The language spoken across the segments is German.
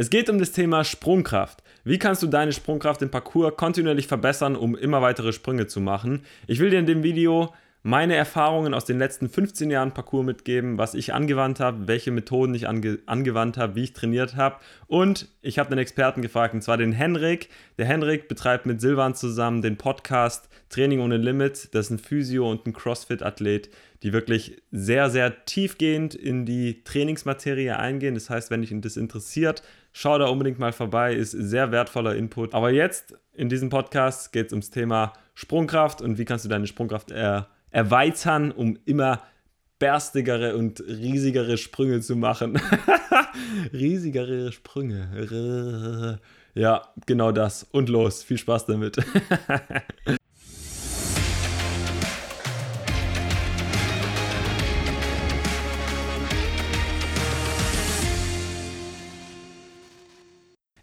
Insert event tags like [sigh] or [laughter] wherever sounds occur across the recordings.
Es geht um das Thema Sprungkraft. Wie kannst du deine Sprungkraft im Parcours kontinuierlich verbessern, um immer weitere Sprünge zu machen? Ich will dir in dem Video meine Erfahrungen aus den letzten 15 Jahren Parcours mitgeben, was ich angewandt habe, welche Methoden ich ange angewandt habe, wie ich trainiert habe. Und ich habe einen Experten gefragt, und zwar den Henrik. Der Henrik betreibt mit Silvan zusammen den Podcast Training ohne Limit. Das ist ein Physio und ein CrossFit-Athlet, die wirklich sehr, sehr tiefgehend in die Trainingsmaterie eingehen. Das heißt, wenn dich das interessiert, schau da unbedingt mal vorbei, ist sehr wertvoller Input. Aber jetzt in diesem Podcast geht es ums Thema Sprungkraft und wie kannst du deine Sprungkraft erhöhen erweitern, um immer berstigere und riesigere Sprünge zu machen. [laughs] riesigere Sprünge. Ja, genau das. Und los. Viel Spaß damit. [laughs]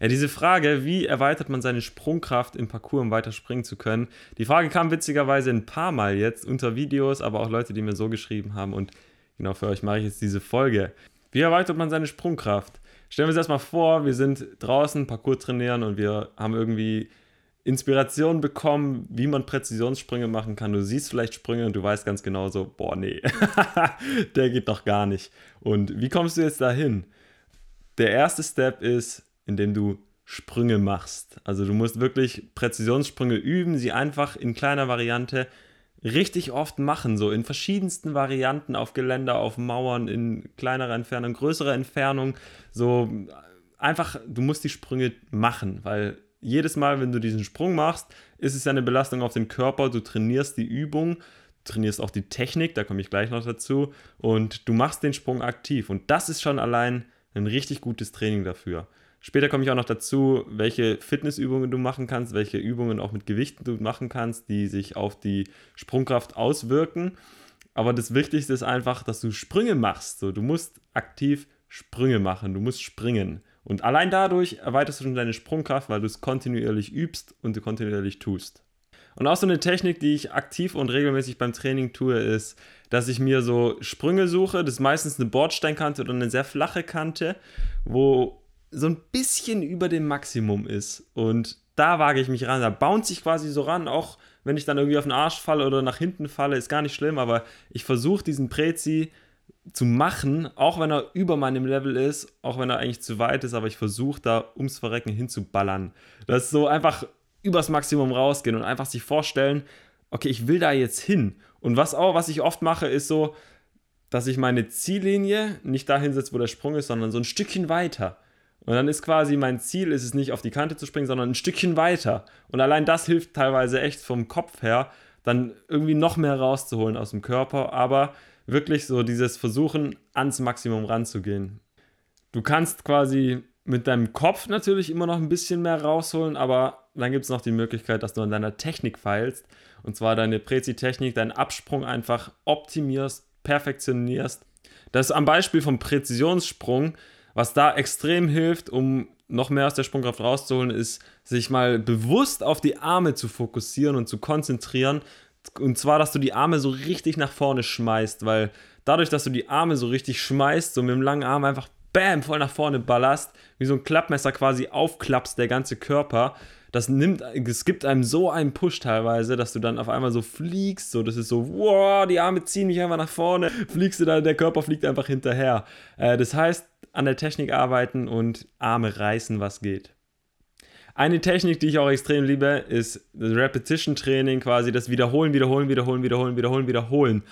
Ja, diese Frage, wie erweitert man seine Sprungkraft im Parcours, um weiter springen zu können, die Frage kam witzigerweise ein paar Mal jetzt unter Videos, aber auch Leute, die mir so geschrieben haben. Und genau für euch mache ich jetzt diese Folge. Wie erweitert man seine Sprungkraft? Stellen wir uns erstmal vor, wir sind draußen Parcours trainieren und wir haben irgendwie Inspiration bekommen, wie man Präzisionssprünge machen kann. Du siehst vielleicht Sprünge und du weißt ganz genau so, boah, nee, [laughs] der geht doch gar nicht. Und wie kommst du jetzt dahin? Der erste Step ist, indem du Sprünge machst. Also du musst wirklich Präzisionssprünge üben, sie einfach in kleiner Variante richtig oft machen, so in verschiedensten Varianten auf Geländer, auf Mauern, in kleinerer Entfernung, größerer Entfernung, so einfach, du musst die Sprünge machen, weil jedes Mal, wenn du diesen Sprung machst, ist es ja eine Belastung auf den Körper, du trainierst die Übung, trainierst auch die Technik, da komme ich gleich noch dazu, und du machst den Sprung aktiv und das ist schon allein ein richtig gutes Training dafür. Später komme ich auch noch dazu, welche Fitnessübungen du machen kannst, welche Übungen auch mit Gewichten du machen kannst, die sich auf die Sprungkraft auswirken. Aber das Wichtigste ist einfach, dass du Sprünge machst. So, du musst aktiv Sprünge machen, du musst springen. Und allein dadurch erweiterst du schon deine Sprungkraft, weil du es kontinuierlich übst und du kontinuierlich tust. Und auch so eine Technik, die ich aktiv und regelmäßig beim Training tue, ist, dass ich mir so Sprünge suche. Das ist meistens eine Bordsteinkante oder eine sehr flache Kante, wo so ein bisschen über dem Maximum ist. Und da wage ich mich ran. Da bounce ich quasi so ran, auch wenn ich dann irgendwie auf den Arsch falle oder nach hinten falle, ist gar nicht schlimm, aber ich versuche diesen Prezi zu machen, auch wenn er über meinem Level ist, auch wenn er eigentlich zu weit ist, aber ich versuche da ums Verrecken hinzuballern. Das ist so einfach übers Maximum rausgehen und einfach sich vorstellen, okay, ich will da jetzt hin. Und was auch, was ich oft mache, ist so, dass ich meine Ziellinie nicht da hinsetze, wo der Sprung ist, sondern so ein Stückchen weiter. Und dann ist quasi mein Ziel, ist es nicht auf die Kante zu springen, sondern ein Stückchen weiter. Und allein das hilft teilweise echt vom Kopf her, dann irgendwie noch mehr rauszuholen aus dem Körper, aber wirklich so dieses Versuchen, ans Maximum ranzugehen. Du kannst quasi mit deinem Kopf natürlich immer noch ein bisschen mehr rausholen, aber dann gibt es noch die Möglichkeit, dass du an deiner Technik feilst. Und zwar deine Prezi-Technik, deinen Absprung einfach optimierst, perfektionierst. Das ist am Beispiel vom Präzisionssprung was da extrem hilft, um noch mehr aus der Sprungkraft rauszuholen, ist, sich mal bewusst auf die Arme zu fokussieren und zu konzentrieren. Und zwar, dass du die Arme so richtig nach vorne schmeißt, weil dadurch, dass du die Arme so richtig schmeißt, so mit dem langen Arm einfach bam, voll nach vorne ballerst, wie so ein Klappmesser quasi aufklappst, der ganze Körper, das nimmt, es gibt einem so einen Push teilweise, dass du dann auf einmal so fliegst, so, das ist so, wow, die Arme ziehen mich einfach nach vorne, fliegst du da, der Körper fliegt einfach hinterher. Äh, das heißt, an der Technik arbeiten und Arme reißen, was geht. Eine Technik, die ich auch extrem liebe, ist das Repetition Training, quasi das Wiederholen, Wiederholen, Wiederholen, Wiederholen, Wiederholen, Wiederholen.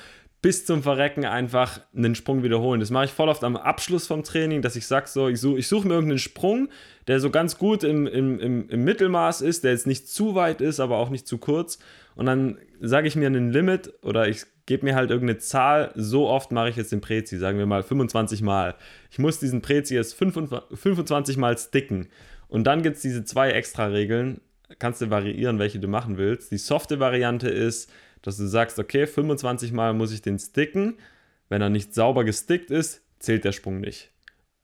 Bis zum Verrecken einfach einen Sprung wiederholen. Das mache ich voll oft am Abschluss vom Training, dass ich sage so, ich suche ich such mir irgendeinen Sprung, der so ganz gut im, im, im, im Mittelmaß ist, der jetzt nicht zu weit ist, aber auch nicht zu kurz. Und dann sage ich mir einen Limit oder ich gebe mir halt irgendeine Zahl, so oft mache ich jetzt den Prezi, sagen wir mal 25 Mal. Ich muss diesen Prezi jetzt 25 Mal sticken. Und dann gibt es diese zwei extra Regeln, kannst du variieren, welche du machen willst. Die softe Variante ist, dass du sagst, okay, 25 Mal muss ich den sticken. Wenn er nicht sauber gestickt ist, zählt der Sprung nicht.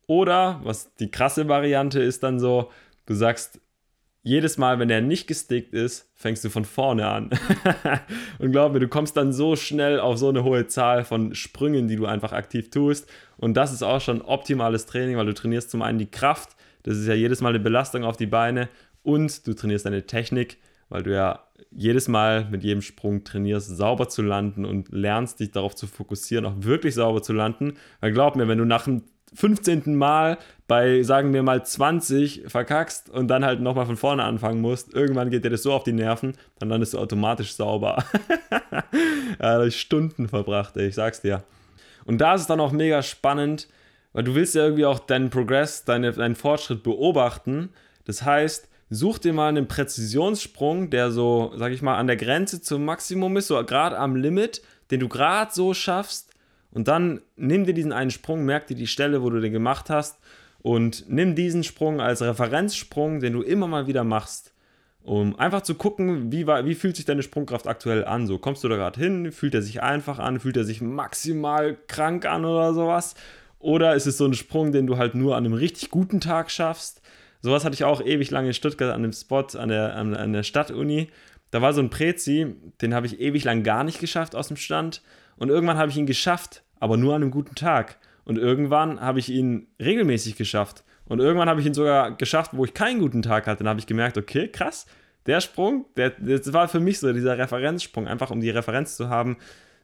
Oder, was die krasse Variante ist dann so, du sagst, jedes Mal, wenn er nicht gestickt ist, fängst du von vorne an. [laughs] und glaub mir, du kommst dann so schnell auf so eine hohe Zahl von Sprüngen, die du einfach aktiv tust. Und das ist auch schon optimales Training, weil du trainierst zum einen die Kraft Das ist ja jedes Mal eine Belastung auf die Beine und du trainierst deine Technik, weil du ja jedes Mal mit jedem Sprung trainierst, sauber zu landen und lernst dich darauf zu fokussieren, auch wirklich sauber zu landen. Weil glaub mir, wenn du nach dem 15. Mal bei, sagen wir mal, 20 verkackst und dann halt nochmal von vorne anfangen musst, irgendwann geht dir das so auf die Nerven, dann landest du automatisch sauber. [laughs] ja, ich Stunden verbracht, ey, ich sag's dir. Und da ist es dann auch mega spannend, weil du willst ja irgendwie auch deinen Progress, deine, deinen Fortschritt beobachten. Das heißt, such dir mal einen Präzisionssprung, der so, sag ich mal, an der Grenze zum Maximum ist, so gerade am Limit, den du gerade so schaffst. Und dann nimm dir diesen einen Sprung, merk dir die Stelle, wo du den gemacht hast und nimm diesen Sprung als Referenzsprung, den du immer mal wieder machst, um einfach zu gucken, wie, wie fühlt sich deine Sprungkraft aktuell an. So kommst du da gerade hin, fühlt er sich einfach an, fühlt er sich maximal krank an oder sowas. Oder ist es so ein Sprung, den du halt nur an einem richtig guten Tag schaffst? Sowas hatte ich auch ewig lange in Stuttgart an dem Spot an der, an, an der Stadtuni. Da war so ein Prezi, den habe ich ewig lang gar nicht geschafft aus dem Stand. Und irgendwann habe ich ihn geschafft, aber nur an einem guten Tag. Und irgendwann habe ich ihn regelmäßig geschafft. Und irgendwann habe ich ihn sogar geschafft, wo ich keinen guten Tag hatte. Dann habe ich gemerkt, okay, krass, der Sprung, der, das war für mich so dieser Referenzsprung, einfach um die Referenz zu haben,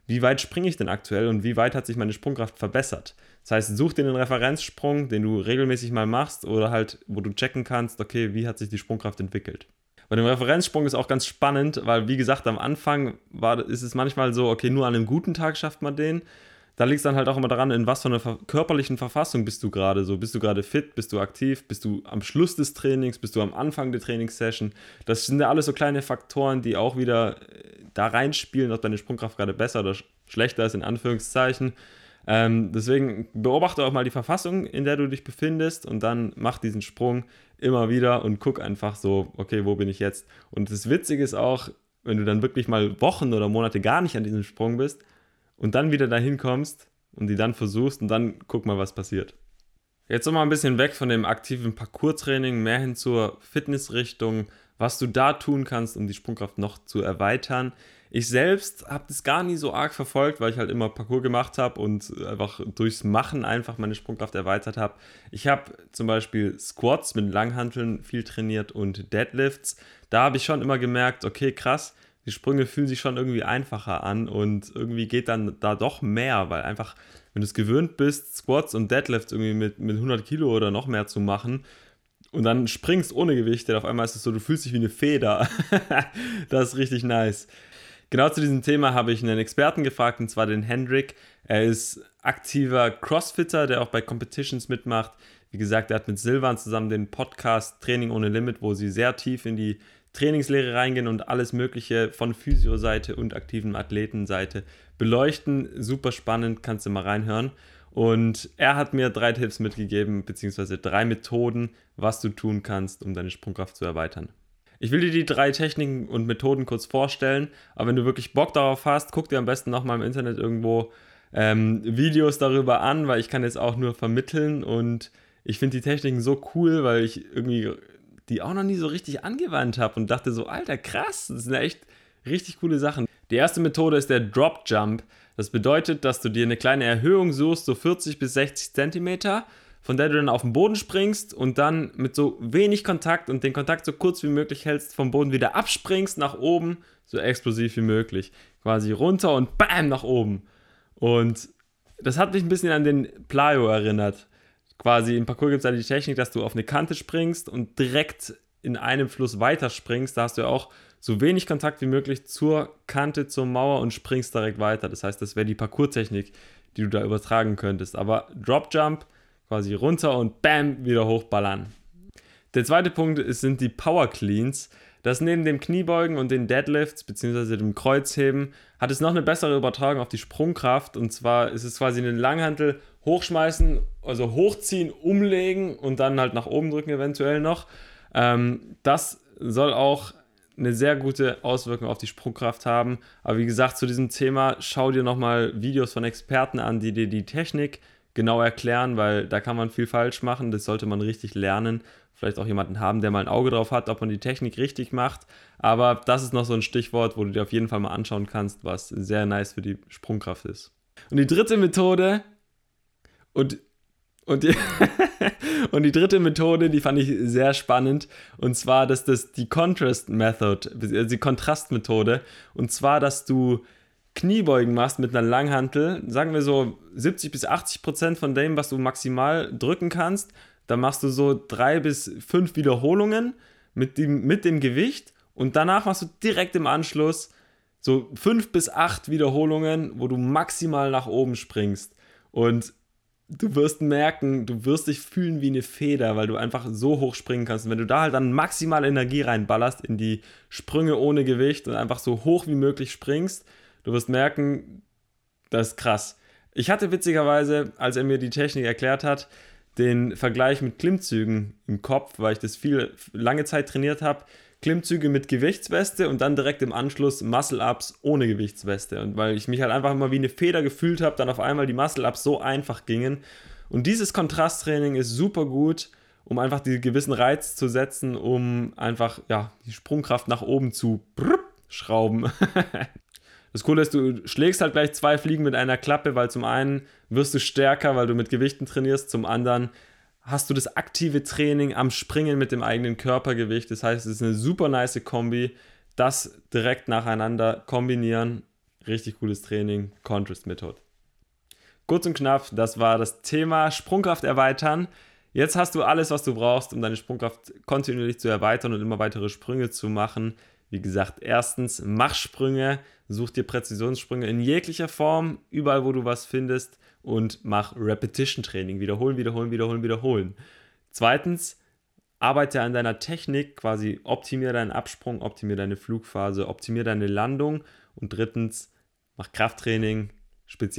wie weit springe ich denn aktuell und wie weit hat sich meine Sprungkraft verbessert. Das heißt, such dir einen Referenzsprung, den du regelmäßig mal machst oder halt, wo du checken kannst, okay, wie hat sich die Sprungkraft entwickelt. Bei dem Referenzsprung ist auch ganz spannend, weil wie gesagt, am Anfang war, ist es manchmal so, okay, nur an einem guten Tag schafft man den. Da liegt es dann halt auch immer daran, in was für einer körperlichen Verfassung bist du gerade so. Bist du gerade fit, bist du aktiv, bist du am Schluss des Trainings, bist du am Anfang der Trainingssession. Das sind ja alles so kleine Faktoren, die auch wieder äh, da reinspielen, ob deine Sprungkraft gerade besser oder schlechter ist, in Anführungszeichen. Ähm, deswegen beobachte auch mal die Verfassung, in der du dich befindest und dann mach diesen Sprung immer wieder und guck einfach so, okay, wo bin ich jetzt? Und das Witzige ist auch, wenn du dann wirklich mal Wochen oder Monate gar nicht an diesem Sprung bist und dann wieder dahin kommst und die dann versuchst und dann guck mal, was passiert. Jetzt nochmal ein bisschen weg von dem aktiven Parcours-Training, mehr hin zur Fitnessrichtung, was du da tun kannst, um die Sprungkraft noch zu erweitern. Ich selbst habe das gar nie so arg verfolgt, weil ich halt immer Parcours gemacht habe und einfach durchs Machen einfach meine Sprungkraft erweitert habe. Ich habe zum Beispiel Squats mit Langhanteln viel trainiert und Deadlifts. Da habe ich schon immer gemerkt, okay, krass, die Sprünge fühlen sich schon irgendwie einfacher an und irgendwie geht dann da doch mehr, weil einfach, wenn du es gewöhnt bist, Squats und Deadlifts irgendwie mit, mit 100 Kilo oder noch mehr zu machen, und dann springst ohne Gewicht, denn auf einmal ist es so, du fühlst dich wie eine Feder. [laughs] das ist richtig nice. Genau zu diesem Thema habe ich einen Experten gefragt, und zwar den Hendrik. Er ist aktiver Crossfitter, der auch bei Competitions mitmacht. Wie gesagt, er hat mit Silvan zusammen den Podcast Training ohne Limit, wo sie sehr tief in die Trainingslehre reingehen und alles Mögliche von Physio-Seite und aktiven Athletenseite beleuchten. Super spannend, kannst du mal reinhören. Und er hat mir drei Tipps mitgegeben, beziehungsweise drei Methoden, was du tun kannst, um deine Sprungkraft zu erweitern. Ich will dir die drei Techniken und Methoden kurz vorstellen, aber wenn du wirklich Bock darauf hast, guck dir am besten nochmal im Internet irgendwo ähm, Videos darüber an, weil ich kann jetzt auch nur vermitteln und ich finde die Techniken so cool, weil ich irgendwie die auch noch nie so richtig angewandt habe und dachte so, alter krass, das sind echt richtig coole Sachen. Die erste Methode ist der Drop Jump. Das bedeutet, dass du dir eine kleine Erhöhung suchst, so 40 bis 60 Zentimeter von der du dann auf den Boden springst und dann mit so wenig Kontakt und den Kontakt so kurz wie möglich hältst, vom Boden wieder abspringst nach oben, so explosiv wie möglich. Quasi runter und bam nach oben. Und das hat mich ein bisschen an den Plyo erinnert. Quasi im Parcours gibt es ja die Technik, dass du auf eine Kante springst und direkt in einem Fluss weiter springst. Da hast du ja auch so wenig Kontakt wie möglich zur Kante, zur Mauer und springst direkt weiter. Das heißt, das wäre die Parcours-Technik, die du da übertragen könntest. Aber Drop Jump quasi runter und bam, wieder hochballern. Der zweite Punkt ist, sind die Power Cleans. Das neben dem Kniebeugen und den Deadlifts bzw. dem Kreuzheben hat es noch eine bessere Übertragung auf die Sprungkraft. Und zwar ist es quasi einen Langhantel hochschmeißen, also hochziehen, umlegen und dann halt nach oben drücken eventuell noch. Ähm, das soll auch eine sehr gute Auswirkung auf die Sprungkraft haben. Aber wie gesagt, zu diesem Thema schau dir nochmal Videos von Experten an, die dir die Technik genau erklären, weil da kann man viel falsch machen. Das sollte man richtig lernen. Vielleicht auch jemanden haben, der mal ein Auge drauf hat, ob man die Technik richtig macht. Aber das ist noch so ein Stichwort, wo du dir auf jeden Fall mal anschauen kannst, was sehr nice für die Sprungkraft ist. Und die dritte Methode, und Und die, [laughs] und die dritte Methode, die fand ich sehr spannend. Und zwar, dass das die Contrast Method, also die Kontrastmethode. Und zwar, dass du Kniebeugen machst mit einer Langhantel, sagen wir so 70 bis 80 Prozent von dem, was du maximal drücken kannst. Da machst du so drei bis fünf Wiederholungen mit dem, mit dem Gewicht. Und danach machst du direkt im Anschluss so fünf bis acht Wiederholungen, wo du maximal nach oben springst. Und du wirst merken, du wirst dich fühlen wie eine Feder, weil du einfach so hoch springen kannst. Und wenn du da halt dann maximal Energie reinballerst in die Sprünge ohne Gewicht und einfach so hoch wie möglich springst, du wirst merken, das ist krass. Ich hatte witzigerweise, als er mir die Technik erklärt hat, den Vergleich mit Klimmzügen im Kopf, weil ich das viel lange Zeit trainiert habe. Klimmzüge mit Gewichtsweste und dann direkt im Anschluss Muscle-Ups ohne Gewichtsweste. Und weil ich mich halt einfach immer wie eine Feder gefühlt habe, dann auf einmal die Muscle-Ups so einfach gingen. Und dieses Kontrasttraining ist super gut, um einfach die gewissen Reiz zu setzen, um einfach ja, die Sprungkraft nach oben zu schrauben. [laughs] Das Coole ist, du schlägst halt gleich zwei Fliegen mit einer Klappe, weil zum einen wirst du stärker, weil du mit Gewichten trainierst, zum anderen hast du das aktive Training am Springen mit dem eigenen Körpergewicht. Das heißt, es ist eine super nice Kombi. Das direkt nacheinander kombinieren. Richtig cooles Training. Contrast Method. Kurz und knapp, das war das Thema Sprungkraft erweitern. Jetzt hast du alles, was du brauchst, um deine Sprungkraft kontinuierlich zu erweitern und immer weitere Sprünge zu machen. Wie gesagt, erstens, mach Sprünge, such dir Präzisionssprünge in jeglicher Form, überall wo du was findest und mach Repetition Training. Wiederholen, wiederholen, wiederholen, wiederholen. Zweitens, arbeite an deiner Technik, quasi optimiere deinen Absprung, optimiere deine Flugphase, optimiere deine Landung. Und drittens, mach Krafttraining, speziell